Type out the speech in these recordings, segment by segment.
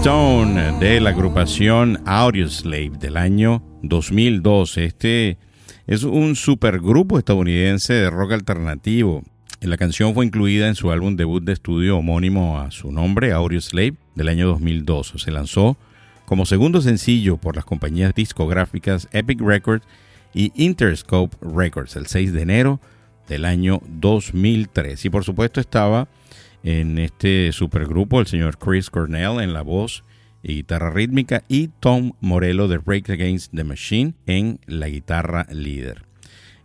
Stone de la agrupación Audioslave del año 2002. Este es un supergrupo estadounidense de rock alternativo. La canción fue incluida en su álbum debut de estudio homónimo a su nombre, Audioslave, del año 2002. Se lanzó como segundo sencillo por las compañías discográficas Epic Records y Interscope Records el 6 de enero del año 2003. Y por supuesto estaba en este supergrupo el señor Chris Cornell en la voz y guitarra rítmica y Tom Morello de Break Against the Machine en la guitarra líder.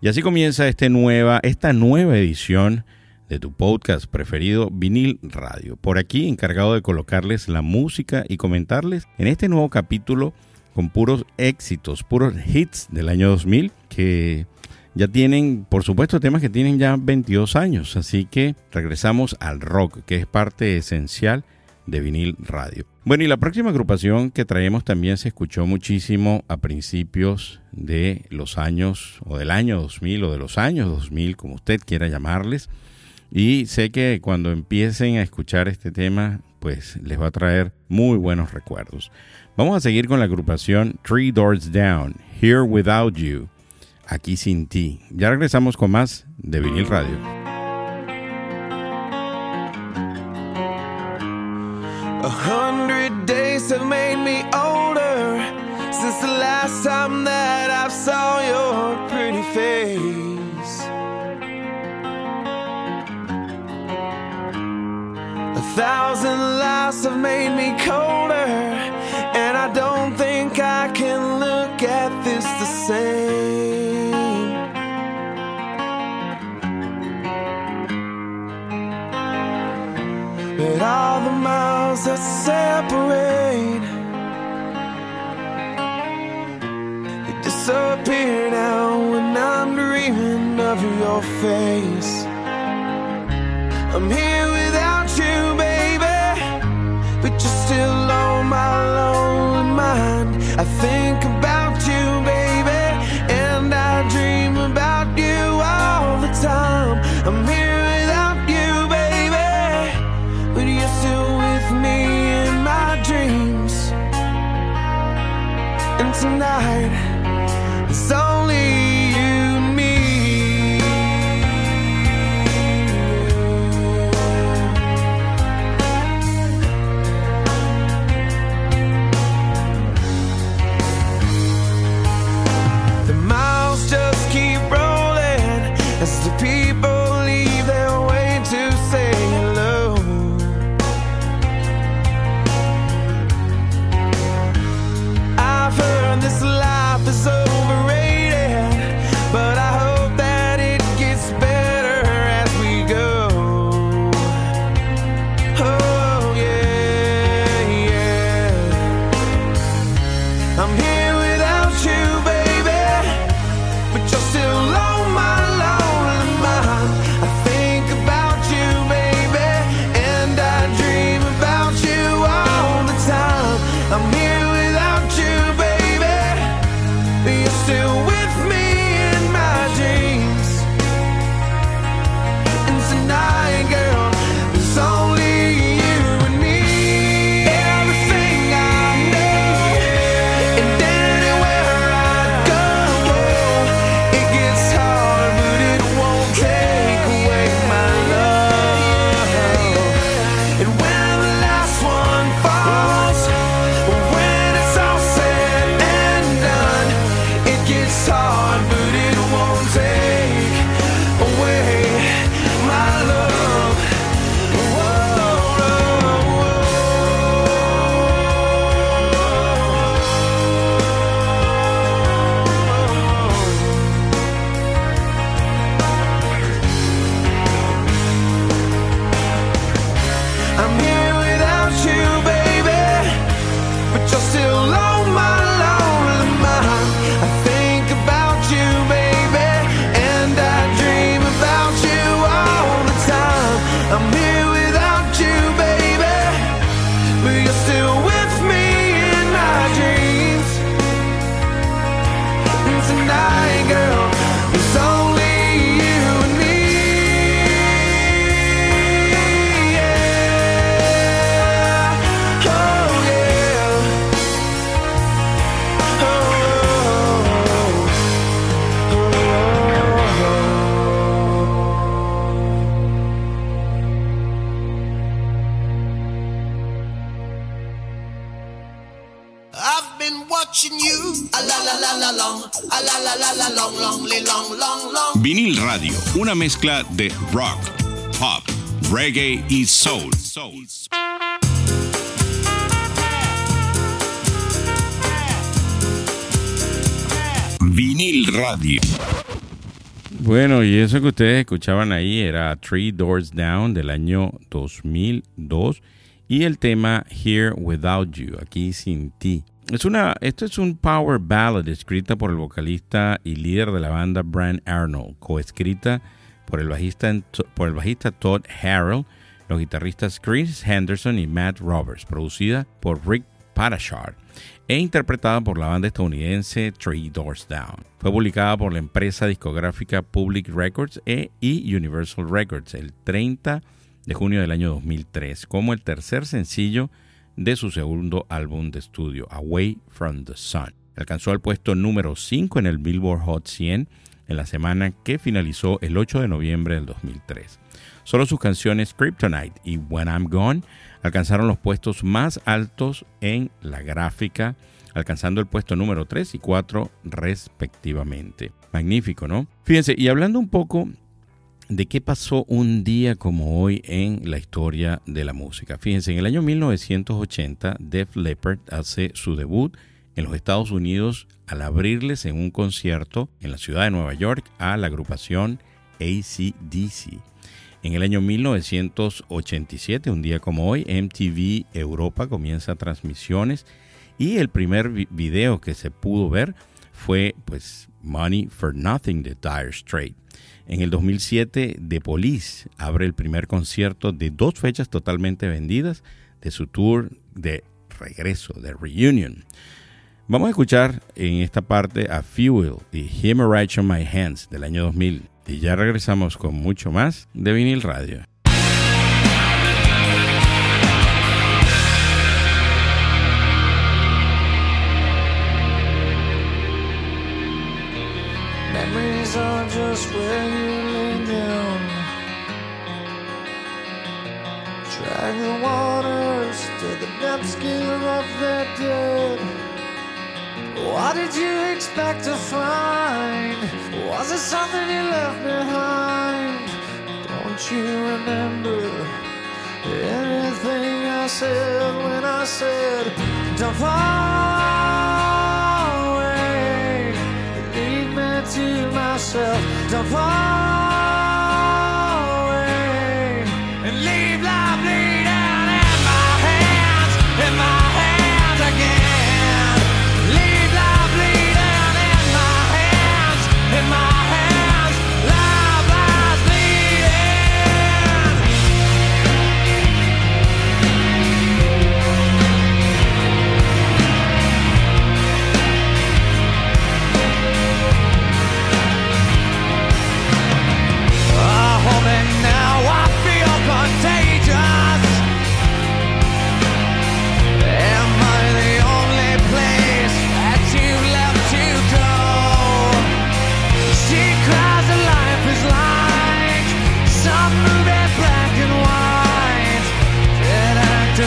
Y así comienza este nueva, esta nueva edición de tu podcast preferido, Vinil Radio. Por aquí encargado de colocarles la música y comentarles en este nuevo capítulo con puros éxitos, puros hits del año 2000 que ya tienen, por supuesto, temas que tienen ya 22 años. Así que regresamos al rock, que es parte esencial de vinil radio. Bueno, y la próxima agrupación que traemos también se escuchó muchísimo a principios de los años, o del año 2000, o de los años 2000, como usted quiera llamarles. Y sé que cuando empiecen a escuchar este tema, pues les va a traer muy buenos recuerdos. Vamos a seguir con la agrupación Three Doors Down, Here Without You, aquí sin ti. Ya regresamos con más de vinil radio. A hundred days have made me older since the last time that I saw your pretty face. A thousand lives have made me colder, and I don't think I can look at this the same. But all the miles that separate They disappear now when I'm dreaming of your face mezcla de rock, pop, reggae y soul. Vinil Radio. Bueno, y eso que ustedes escuchaban ahí era Three Doors Down del año 2002 y el tema Here Without You, aquí sin ti. Es una, esto es un power ballad escrita por el vocalista y líder de la banda Brian Arnold, coescrita por el bajista, por el bajista Todd Harrell, los guitarristas Chris Henderson y Matt Roberts, producida por Rick Parashar e interpretada por la banda estadounidense Three Doors Down. Fue publicada por la empresa discográfica Public Records e y Universal Records el 30 de junio del año 2003 como el tercer sencillo de su segundo álbum de estudio, Away from the Sun. Alcanzó el puesto número 5 en el Billboard Hot 100 en la semana que finalizó el 8 de noviembre del 2003. Solo sus canciones Kryptonite y When I'm Gone alcanzaron los puestos más altos en la gráfica, alcanzando el puesto número 3 y 4 respectivamente. Magnífico, ¿no? Fíjense, y hablando un poco de qué pasó un día como hoy en la historia de la música. Fíjense, en el año 1980, Def Leppard hace su debut en los Estados Unidos al abrirles en un concierto en la ciudad de Nueva York a la agrupación ACDC. En el año 1987, un día como hoy, MTV Europa comienza transmisiones y el primer video que se pudo ver fue pues Money for Nothing de Dire Straits. En el 2007, The Police abre el primer concierto de dos fechas totalmente vendidas de su tour de regreso, de reunion. Vamos a escuchar en esta parte a Fuel y Hemorrhage on My Hands del año 2000. Y ya regresamos con mucho más de vinil radio. Just where down. Waters to the depths, give up their dead. What did you expect to find? Was it something you left behind? Don't you remember anything I said when I said, Don't fall away? Leave me to myself. Don't fall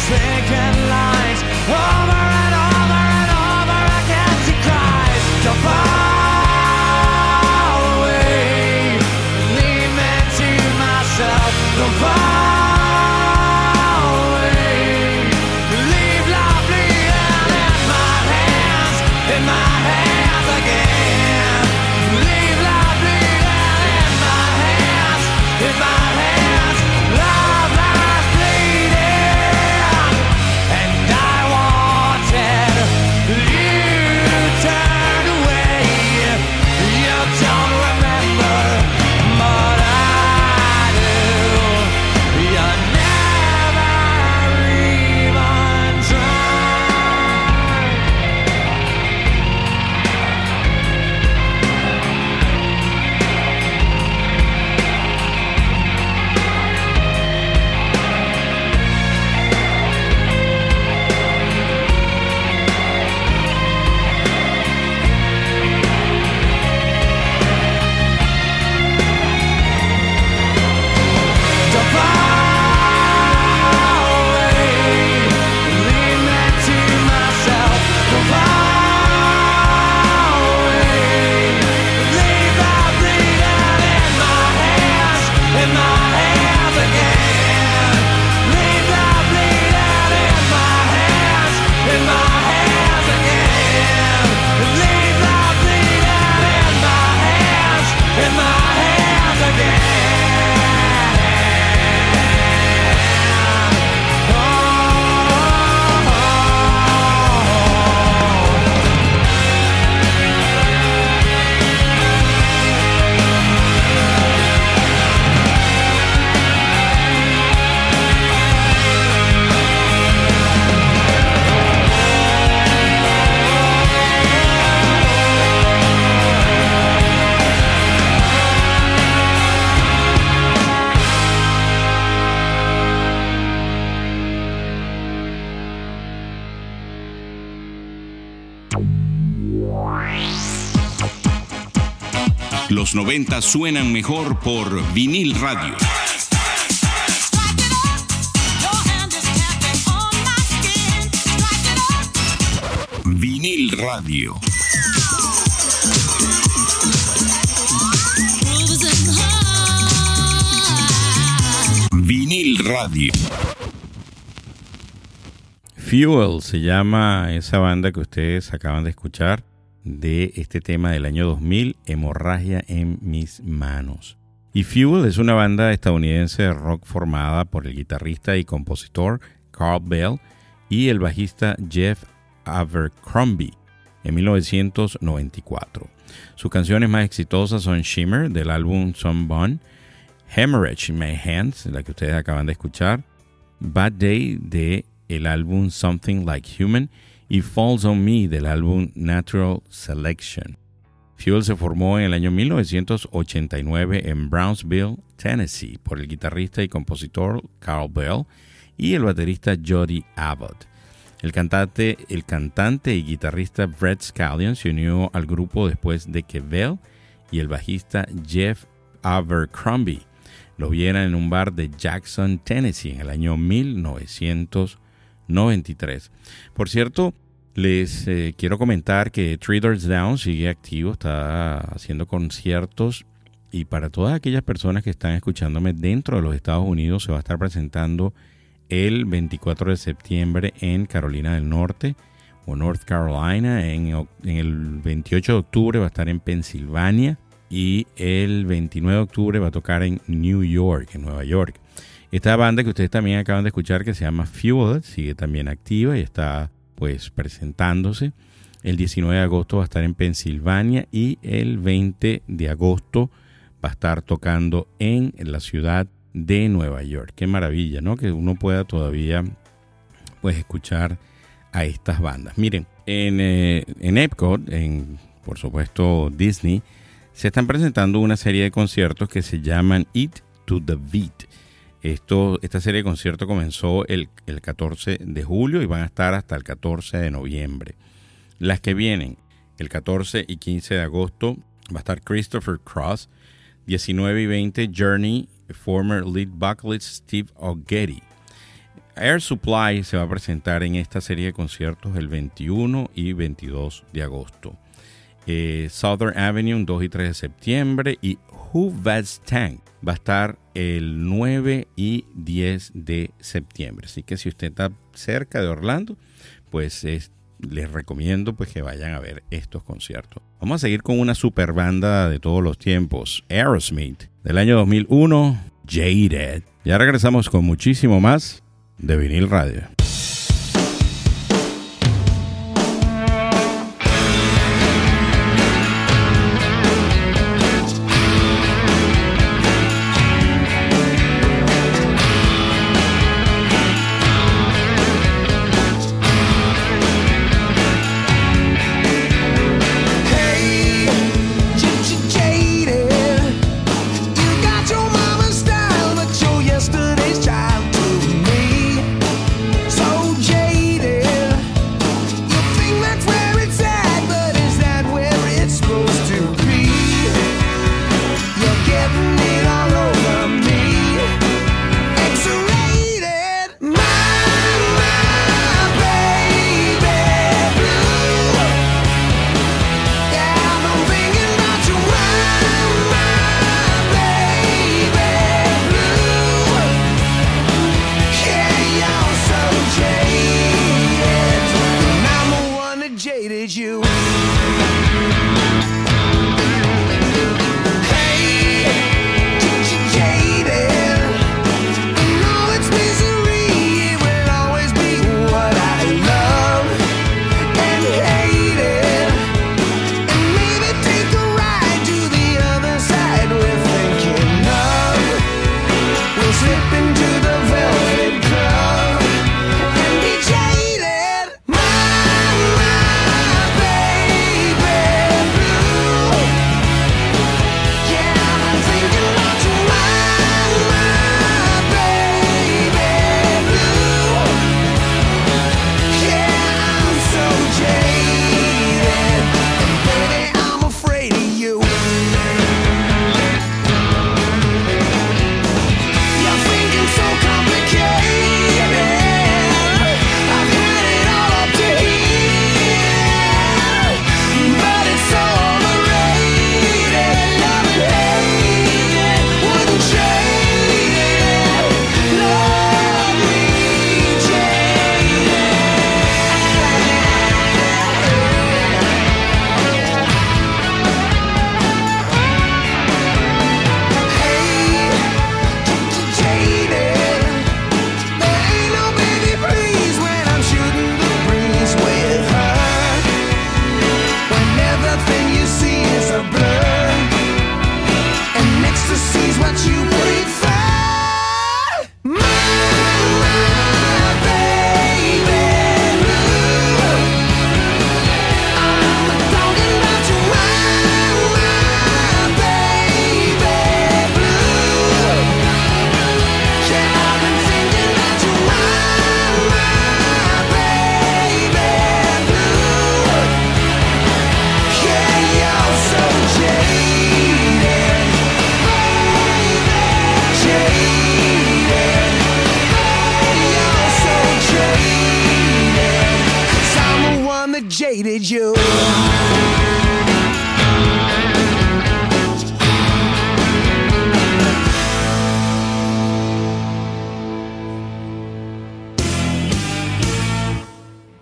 second 90 suenan mejor por vinil radio. Vinil radio. Vinil radio. Fuel se llama esa banda que ustedes acaban de escuchar de este tema del año 2000, Hemorragia en mis manos. Y Fuel es una banda estadounidense de rock formada por el guitarrista y compositor Carl Bell y el bajista Jeff Abercrombie en 1994. Sus canciones más exitosas son Shimmer del álbum Sunburn, Hemorrhage in My Hands, la que ustedes acaban de escuchar, Bad Day de el álbum Something Like Human y Falls on Me del álbum Natural Selection. Fuel se formó en el año 1989 en Brownsville, Tennessee, por el guitarrista y compositor Carl Bell y el baterista Jody Abbott. El cantante, el cantante y guitarrista Brett Scallion se unió al grupo después de que Bell y el bajista Jeff Abercrombie lo vieran en un bar de Jackson, Tennessee, en el año 1993. Por cierto, les eh, quiero comentar que Three Doors Down sigue activo, está haciendo conciertos y para todas aquellas personas que están escuchándome dentro de los Estados Unidos se va a estar presentando el 24 de septiembre en Carolina del Norte o North Carolina, en, en el 28 de octubre va a estar en Pensilvania y el 29 de octubre va a tocar en New York, en Nueva York. Esta banda que ustedes también acaban de escuchar que se llama Fuel sigue también activa y está pues presentándose. El 19 de agosto va a estar en Pensilvania y el 20 de agosto va a estar tocando en la ciudad de Nueva York. Qué maravilla, ¿no? Que uno pueda todavía pues escuchar a estas bandas. Miren, en, eh, en Epcot, en por supuesto Disney, se están presentando una serie de conciertos que se llaman Eat to the Beat. Esta serie de conciertos comenzó el, el 14 de julio y van a estar hasta el 14 de noviembre. Las que vienen, el 14 y 15 de agosto, va a estar Christopher Cross, 19 y 20 Journey, former lead vocalist Steve O'Getty. Air Supply se va a presentar en esta serie de conciertos el 21 y 22 de agosto. Eh, Southern Avenue 2 y 3 de septiembre y Who Vets Tank va a estar el 9 y 10 de septiembre. Así que si usted está cerca de Orlando, pues es- les recomiendo pues que vayan a ver estos conciertos. Vamos a seguir con una super banda de todos los tiempos, Aerosmith, del año 2001, Jaded. Ya regresamos con muchísimo más de vinil radio.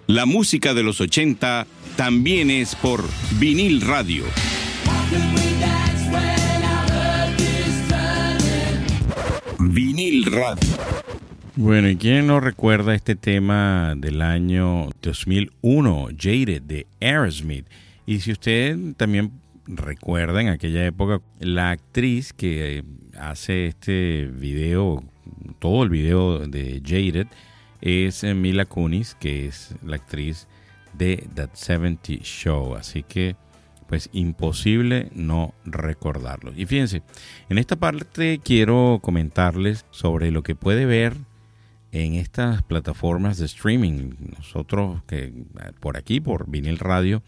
La música de los 80 también es por vinil radio. Vinil radio. Bueno, ¿y quién no recuerda este tema del año 2001, Jaded, de Aerosmith? Y si usted también recuerda en aquella época, la actriz que eh, hace este video, todo el video de Jaded, es eh, Mila Kunis, que es la actriz de That 70 Show. Así que, pues imposible no recordarlo. Y fíjense, en esta parte quiero comentarles sobre lo que puede ver en estas plataformas de streaming. Nosotros que por aquí, por Vinil Radio,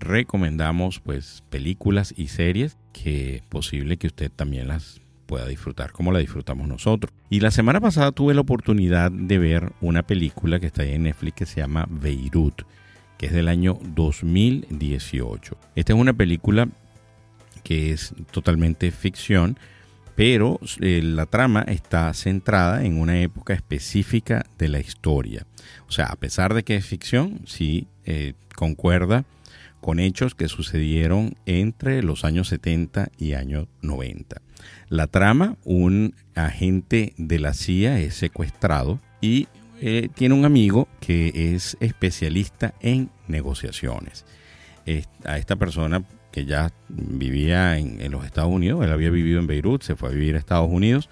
recomendamos pues películas y series que es posible que usted también las pueda disfrutar como la disfrutamos nosotros. Y la semana pasada tuve la oportunidad de ver una película que está ahí en Netflix que se llama Beirut, que es del año 2018. Esta es una película que es totalmente ficción, pero eh, la trama está centrada en una época específica de la historia. O sea, a pesar de que es ficción, sí eh, concuerda con hechos que sucedieron entre los años 70 y años 90. La trama, un agente de la CIA es secuestrado y eh, tiene un amigo que es especialista en negociaciones. Es- a esta persona que ya vivía en, los Estados Unidos, él había vivido en Beirut, se fue a vivir a Estados Unidos,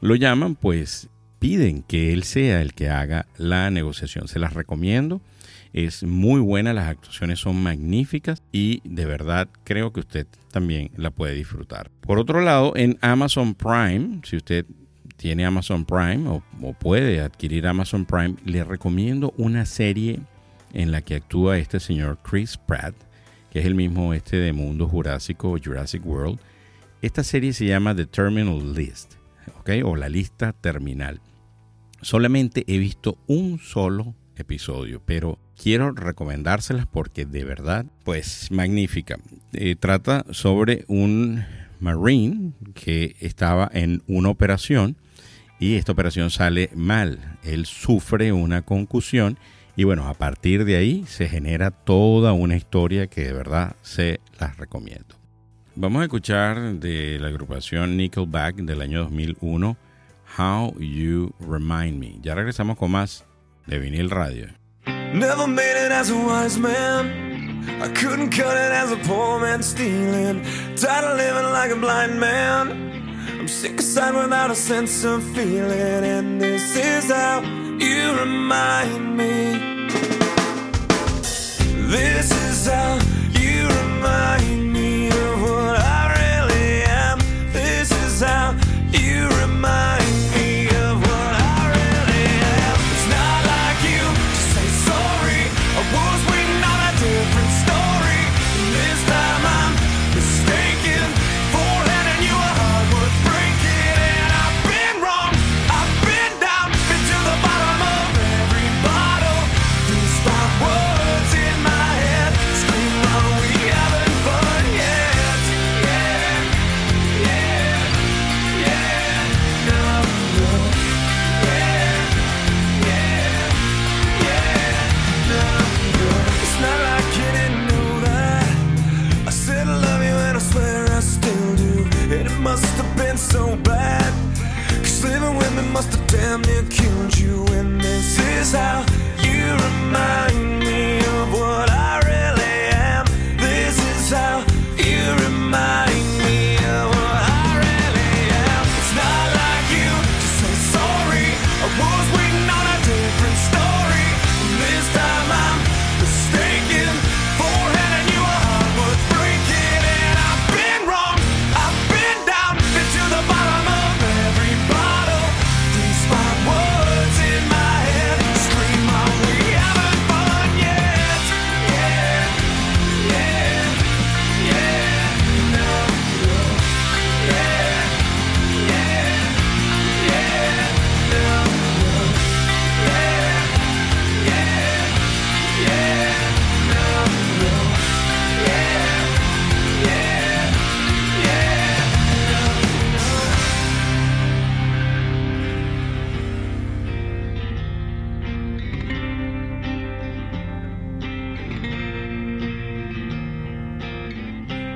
lo llaman, pues piden que él sea el que haga la negociación. Se las recomiendo. Es muy buena, las actuaciones son magníficas y de verdad creo que usted también la puede disfrutar. Por otro lado, en Amazon Prime, si usted tiene Amazon Prime o, o puede adquirir Amazon Prime, le recomiendo una serie en la que actúa este señor Chris Pratt, que es el mismo este de Mundo Jurásico, Jurassic World. Esta serie se llama The Terminal List. O la lista terminal. Solamente he visto un solo episodio, pero quiero recomendárselas porque de verdad, pues magnífica. Eh, trata sobre un marine que estaba en una operación y esta operación sale mal. Él sufre una concusión y bueno, a partir de ahí se genera toda una historia que de verdad se las recomiendo. Vamos a escuchar de la agrupación Nickelback del año 2001, How You Remind Me. Ya regresamos con más de vinil radio. Never made it as a wise man. I couldn't cut it as a poor man stealing. Tired of living like a blind man. I'm sick aside without a sense of feeling. And this is how you remind me. This is how you remind me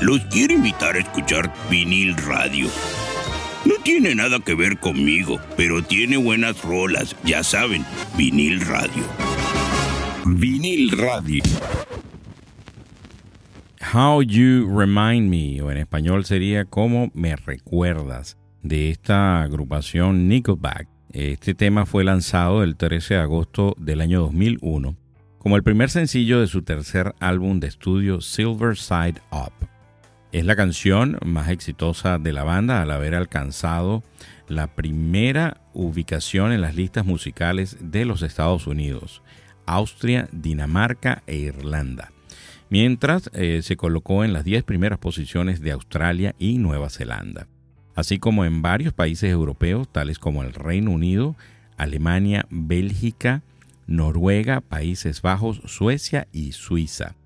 los quiero invitar a escuchar vinil radio. No tiene nada que ver conmigo, pero tiene buenas rolas, ya saben, vinil radio. Vinil radio. How You Remind Me, o en español sería Cómo me recuerdas, de esta agrupación Nickelback. Este tema fue lanzado el 13 de agosto del año 2001 como el primer sencillo de su tercer álbum de estudio Silver Side Up. Es la canción más exitosa de la banda al haber alcanzado la primera ubicación en las listas musicales de los Estados Unidos, Austria, Dinamarca e Irlanda, mientras eh, se colocó en las 10 primeras posiciones de Australia y Nueva Zelanda, así como en varios países europeos tales como el Reino Unido, Alemania, Bélgica, Noruega, Países Bajos, Suecia y Suiza.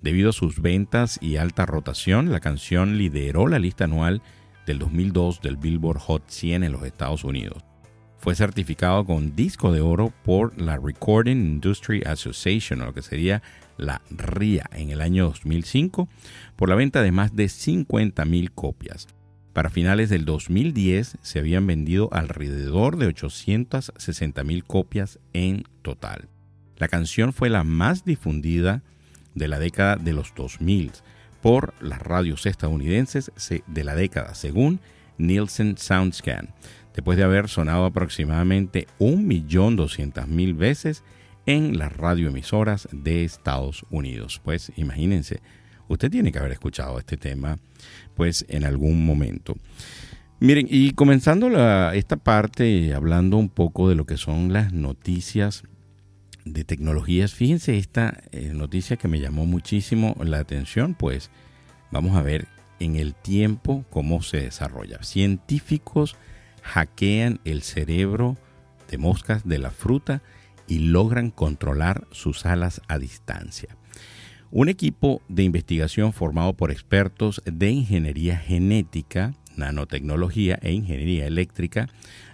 Debido a sus ventas y alta rotación, la canción lideró la lista anual del 2002 del Billboard Hot 100 en los Estados Unidos. Fue certificado con disco de oro por la Recording Industry Association, o lo que sería la RIA, en el año 2005, por la venta de más de 50.000 copias. Para finales del 2010 se habían vendido alrededor de 860.000 copias en total. La canción fue la más difundida de la década de los 2000 por las radios estadounidenses de la década, según Nielsen Soundscan, después de haber sonado aproximadamente 1.200.000 veces en las radioemisoras de Estados Unidos. Pues imagínense, usted tiene que haber escuchado este tema pues en algún momento. Miren, y comenzando esta parte hablando un poco de lo que son las noticias de tecnologías, fíjense esta eh, noticia que me llamó muchísimo la atención, pues vamos a ver en el tiempo cómo se desarrolla. Científicos hackean el cerebro de moscas de la fruta y logran controlar sus alas a distancia. Un equipo de investigación formado por expertos de ingeniería genética, nanotecnología e ingeniería eléctrica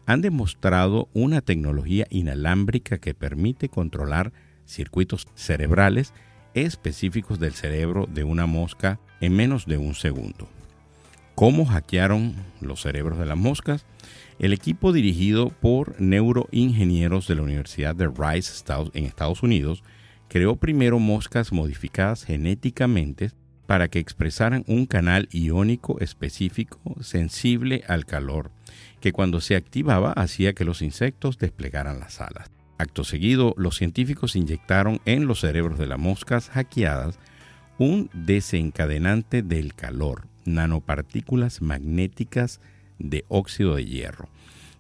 han demostrado una tecnología inalámbrica que permite controlar circuitos cerebrales específicos del cerebro de una mosca en menos de un segundo. ¿Cómo hackearon los cerebros de las moscas? El equipo dirigido por neuroingenieros de la Universidad de Rice en Estados Unidos creó primero moscas modificadas genéticamente para que expresaran un canal iónico específico sensible al calor, que cuando se activaba hacía que los insectos desplegaran las alas. Acto seguido, los científicos inyectaron en los cerebros de las moscas hackeadas un desencadenante del calor, nanopartículas magnéticas de óxido de hierro,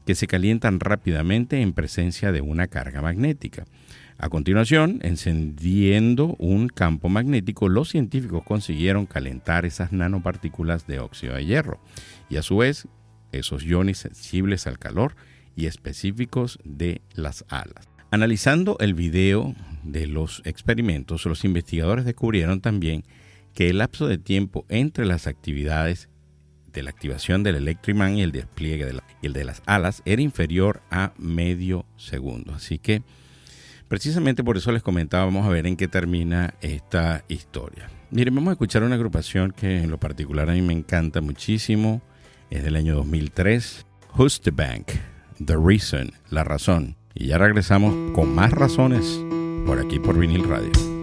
que se calientan rápidamente en presencia de una carga magnética. A continuación, encendiendo un campo magnético, los científicos consiguieron calentar esas nanopartículas de óxido de hierro y a su vez esos iones sensibles al calor y específicos de las alas. Analizando el video de los experimentos, los investigadores descubrieron también que el lapso de tiempo entre las actividades de la activación del Electric Man y el despliegue de de las alas era inferior a medio segundo. Así que precisamente por eso les comentaba, vamos a ver en qué termina esta historia. Miren, vamos a escuchar una agrupación que en lo particular a mí me encanta muchísimo. Es del año 2003. Who's the Bank? The Reason, la razón. Y ya regresamos con más razones por aquí por Vinil Radio.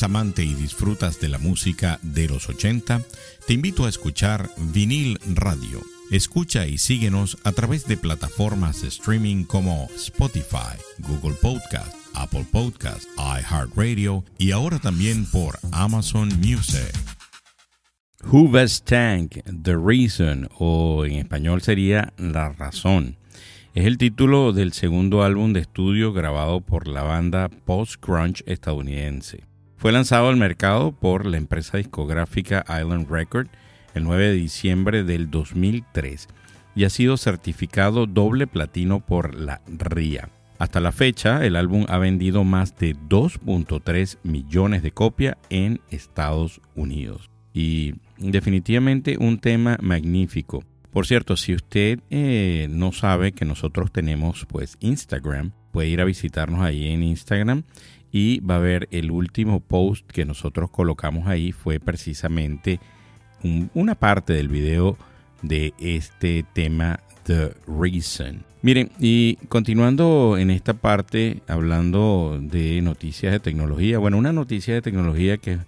¿Eres amante y disfrutas de la música de los 80? Te invito a escuchar Vinil Radio. Escucha y síguenos a través de plataformas de streaming como Spotify, Google Podcast, Apple Podcast, iHeartRadio y ahora también por Amazon Music. Hoover's Tank, The Reason, o en español sería La Razón. Es el título del segundo álbum de estudio grabado por la banda post-grunge estadounidense. Fue lanzado al mercado por la empresa discográfica Island Record el 9 de diciembre del 2003 y ha sido certificado doble platino por la RIA. Hasta la fecha, el álbum ha vendido más de 2.3 millones de copias en Estados Unidos. y definitivamente un tema magnífico. Por cierto, si usted eh, no sabe que nosotros tenemos pues Instagram, puede ir a visitarnos ahí en Instagram y va a ver el último post que nosotros colocamos ahí fue precisamente un- una parte del video de este tema The Reason. Miren, y continuando en esta parte, hablando de noticias de tecnología, bueno, una noticia de tecnología que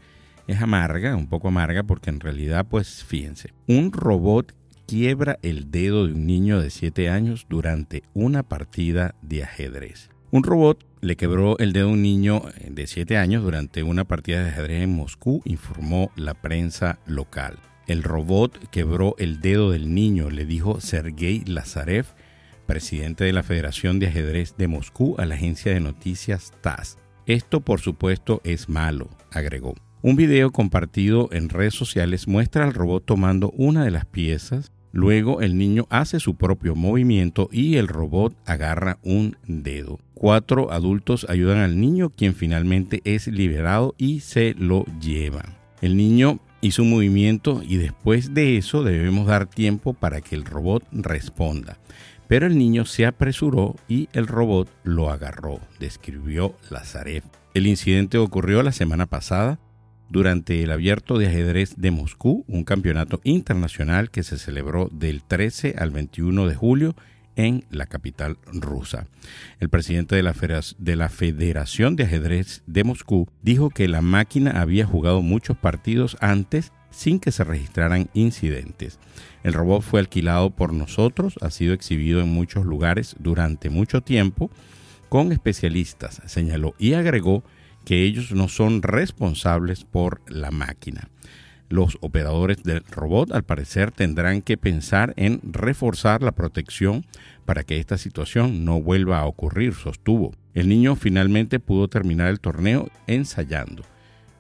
es amarga, un poco amarga, porque en realidad, pues fíjense, un robot quiebra el dedo de un niño de 7 años durante una partida de ajedrez. Un robot le quebró el dedo a un niño eh, de 7 años durante una partida de ajedrez en Moscú, informó la prensa local. El robot quebró el dedo del niño, le dijo Sergei Lazarev, presidente de la Federación de Ajedrez de Moscú, a la agencia de noticias TASS. Esto, por supuesto, es malo, agregó. Un video compartido en redes sociales muestra al robot tomando una de las piezas, luego el niño hace su propio movimiento y el robot agarra un dedo. Cuatro adultos ayudan al niño, quien finalmente es liberado y se lo llevan. El niño hizo un movimiento y después de eso debemos dar tiempo para que el robot responda. Pero el niño se apresuró y el robot lo agarró, describió Lazarev. El incidente ocurrió la semana pasada durante el Abierto de Ajedrez de Moscú, un campeonato internacional que se celebró del 13 al 21 de julio en la capital rusa. El presidente de la, Federa- de la Federación de Ajedrez de Moscú dijo que la máquina había jugado muchos partidos antes sin que se registraran incidentes. El robot fue alquilado por nosotros, ha sido exhibido en muchos lugares durante mucho tiempo con especialistas, señaló y agregó que ellos no son responsables por la máquina. Los operadores del robot al parecer tendrán que pensar en reforzar la protección para que esta situación no vuelva a ocurrir, sostuvo. El niño finalmente pudo terminar el torneo ensayando,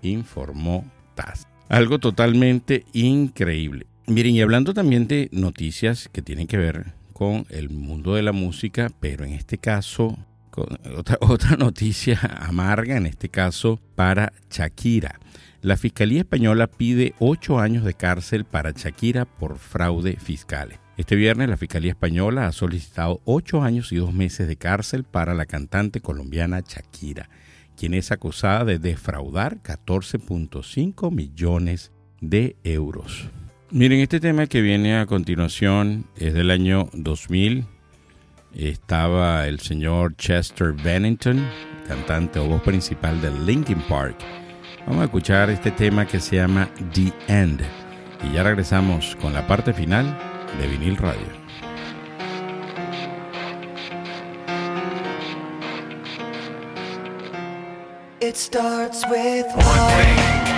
informó TAS. Algo totalmente increíble. Miren, y hablando también de noticias que tienen que ver con el mundo de la música, pero en este caso, otra, noticia amarga, en este caso para Shakira. La Fiscalía Española pide ocho años de cárcel para Shakira por fraude fiscal. Este viernes la Fiscalía Española ha solicitado ocho años y dos meses de cárcel para la cantante colombiana Shakira, quien es acusada de defraudar 14.5 millones de euros. Miren, este tema que viene a continuación es del año 2000. Estaba el señor Chester Bennington, cantante o voz principal de Linkin Park. Vamos a escuchar este tema que se llama The End. Y ya regresamos con la parte final de Vinil Radio. It starts with One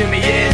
Jimmy is.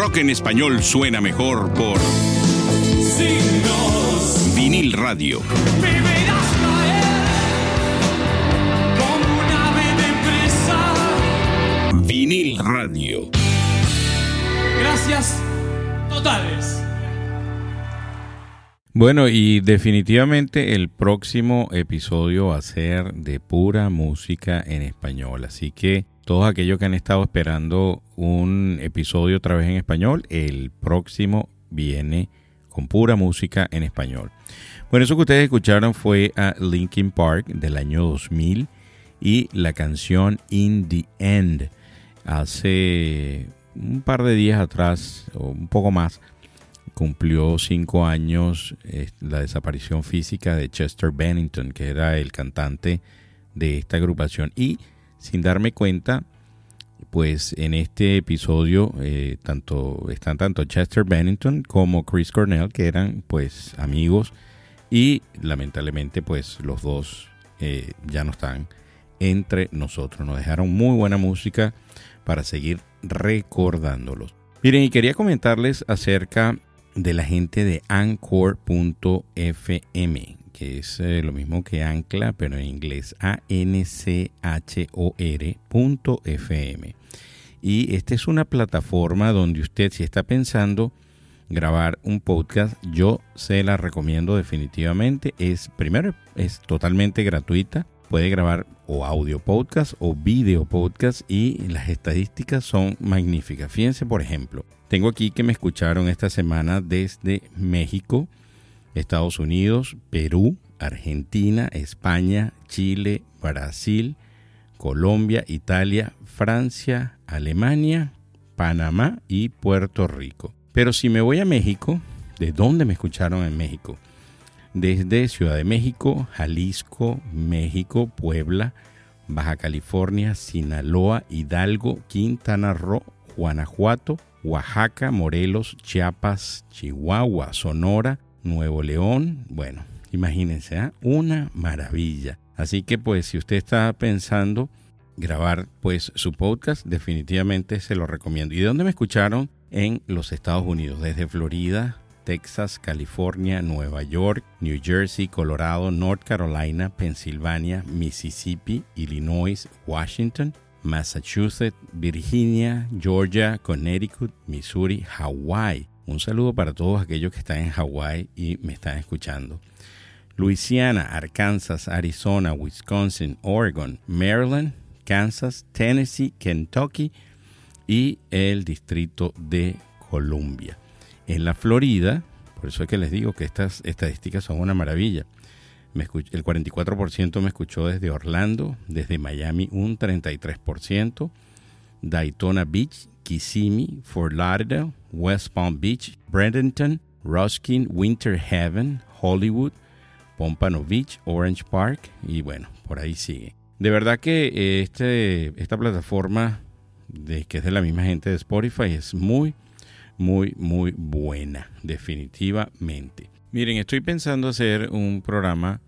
Rock en español suena mejor por Vinil Radio. Vinil Radio. Gracias totales. Bueno, y definitivamente el próximo episodio va a ser de pura música en español. Así que todos aquellos que han estado esperando un episodio otra vez en español, el próximo viene con pura música en español. Bueno, eso que ustedes escucharon fue a Linkin Park del año 2000 y la canción In the End. Hace un par de días atrás, o un poco más, cumplió cinco años eh, la desaparición física de Chester Bennington, que era el cantante de esta agrupación. Y sin darme cuenta, pues en este episodio eh, tanto están tanto Chester Bennington como Chris Cornell, que eran pues amigos y lamentablemente pues los dos eh, ya no están entre nosotros. Nos dejaron muy buena música para seguir recordándolos. Miren, y quería comentarles acerca de la gente de Anchor.fm, es eh, lo mismo que Ancla, pero en inglés, A-N-C-H-O-R.fm. Y esta es una plataforma donde usted, si está pensando grabar un podcast, yo se la recomiendo definitivamente. Es primero es totalmente gratuita. Puede grabar o audio podcast o video podcast y las estadísticas son magníficas. Fíjense, por ejemplo, tengo aquí que me escucharon esta semana desde México, Estados Unidos, Perú, Argentina, España, Chile, Brasil, Colombia, Italia, Francia, Alemania, Panamá y Puerto Rico. Pero si me voy a México, ¿de dónde me escucharon en México? Desde Ciudad de México, Jalisco, México, Puebla, Baja California, Sinaloa, Hidalgo, Quintana Roo, Guanajuato, Oaxaca, Morelos, Chiapas, Chihuahua, Sonora, Nuevo León. Bueno, imagínense, ¿ah? una maravilla. Así que pues si usted está pensando grabar pues su podcast, definitivamente se lo recomiendo. ¿Y de dónde me escucharon? En los Estados Unidos, desde Florida, Texas, California, Nueva York, New Jersey, Colorado, North Carolina, Pensilvania, Mississippi, Illinois, Washington, Massachusetts, Virginia, Georgia, Connecticut, Missouri, Hawaii. Un saludo para todos aquellos que están en Hawaii y me están escuchando. Louisiana, Arkansas, Arizona, Wisconsin, Oregon, Maryland, Kansas, Tennessee, Kentucky y el Distrito de Columbia. En la Florida, por eso es que les digo que estas estadísticas son una maravilla. Me el 44% me escuchó desde Orlando, desde Miami un 33%, Daytona Beach, Kissimmee, Fort Lauderdale, West Palm Beach, Bradenton, Ruskin, Winter Haven, Hollywood, Pompano Beach, Orange Park y bueno, por ahí sigue. De verdad que eh, este, esta plataforma, de, que es de la misma gente de Spotify, es muy, muy, muy buena, definitivamente. Miren, estoy pensando hacer un programa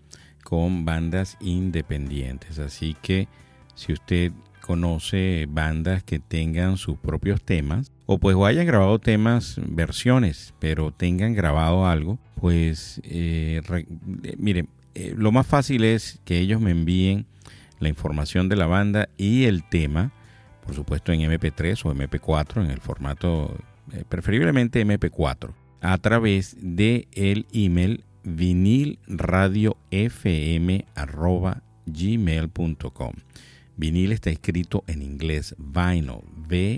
con bandas independientes, así que si usted conoce bandas que tengan sus propios temas, o pues o hayan grabado temas, versiones, pero tengan grabado algo, pues eh, eh, miren, eh, lo más fácil es que ellos me envíen la información de la banda y el tema, por supuesto en MP3 o MP4, en el formato preferiblemente MP4, a través de el email vinilradiofm@gmail.com. Vinil está escrito en inglés vinyl, V-I-N-Y-L,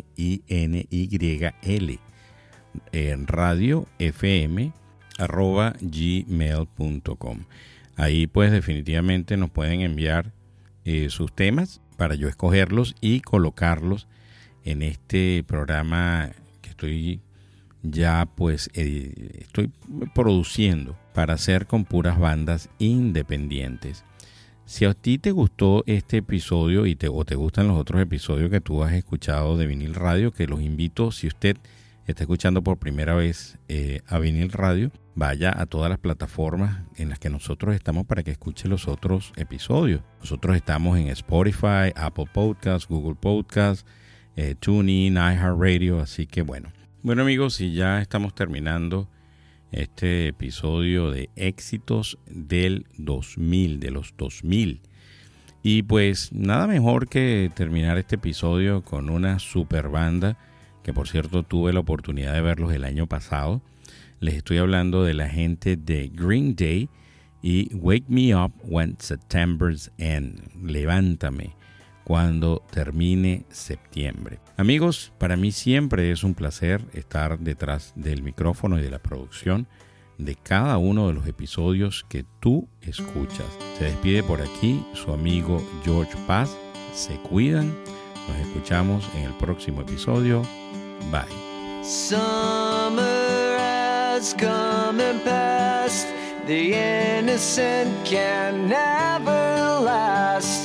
en radio fm arroba gmail.com. Ahí pues definitivamente nos pueden enviar eh, sus temas para yo escogerlos y colocarlos en este programa que estoy ya pues estoy produciendo para hacer con puras bandas independientes. Si a ti te gustó este episodio y te, o te gustan los otros episodios que tú has escuchado de Vinil Radio, que los invito, si usted está escuchando por primera vez eh, a Vinil Radio, vaya a todas las plataformas en las que nosotros estamos para que escuche los otros episodios. Nosotros estamos en Spotify, Apple Podcasts, Google Podcasts, eh, TuneIn, iHeartRadio, así que bueno, Bueno amigos, y ya estamos terminando este episodio de éxitos del 2000, de los 2000. Y pues nada mejor que terminar este episodio con una super banda, que por cierto tuve la oportunidad de verlos el año pasado. Les estoy hablando de la gente de Green Day y Wake Me Up When September's End. Levántame cuando termine septiembre. Amigos, para mí siempre es un placer estar detrás del micrófono y de la producción de cada uno de los episodios que tú escuchas. Se despide por aquí su amigo George Paz. Se cuidan. Nos escuchamos en el próximo episodio. Bye. Summer has come and passed. The innocent can never last.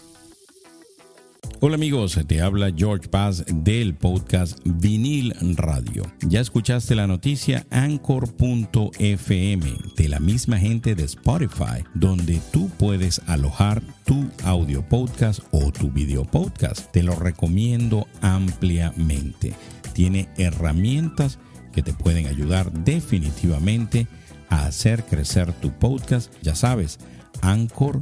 Hola amigos, te habla George Paz del podcast Vinil Radio. Ya escuchaste la noticia Anchor.fm de la misma gente de Spotify, donde tú puedes alojar tu audio podcast o tu video podcast. Te lo recomiendo ampliamente. Tiene herramientas que te pueden ayudar definitivamente a hacer crecer tu podcast. Ya sabes, Anchor.fm.